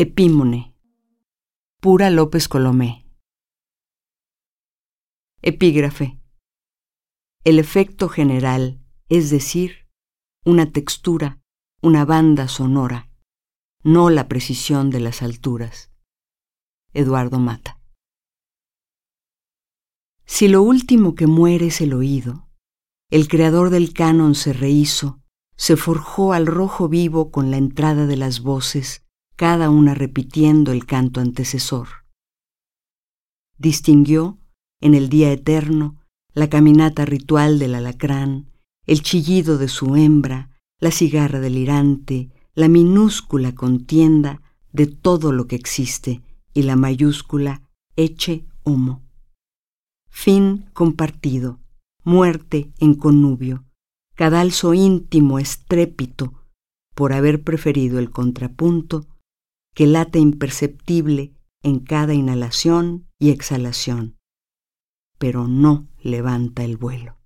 Epímone. Pura López Colomé. Epígrafe. El efecto general, es decir, una textura, una banda sonora, no la precisión de las alturas. Eduardo Mata. Si lo último que muere es el oído, el creador del canon se rehizo, se forjó al rojo vivo con la entrada de las voces cada una repitiendo el canto antecesor. Distinguió, en el día eterno, la caminata ritual del alacrán, el chillido de su hembra, la cigarra delirante, la minúscula contienda de todo lo que existe y la mayúscula eche homo. Fin compartido, muerte en connubio, cadalso íntimo estrépito por haber preferido el contrapunto que late imperceptible en cada inhalación y exhalación, pero no levanta el vuelo.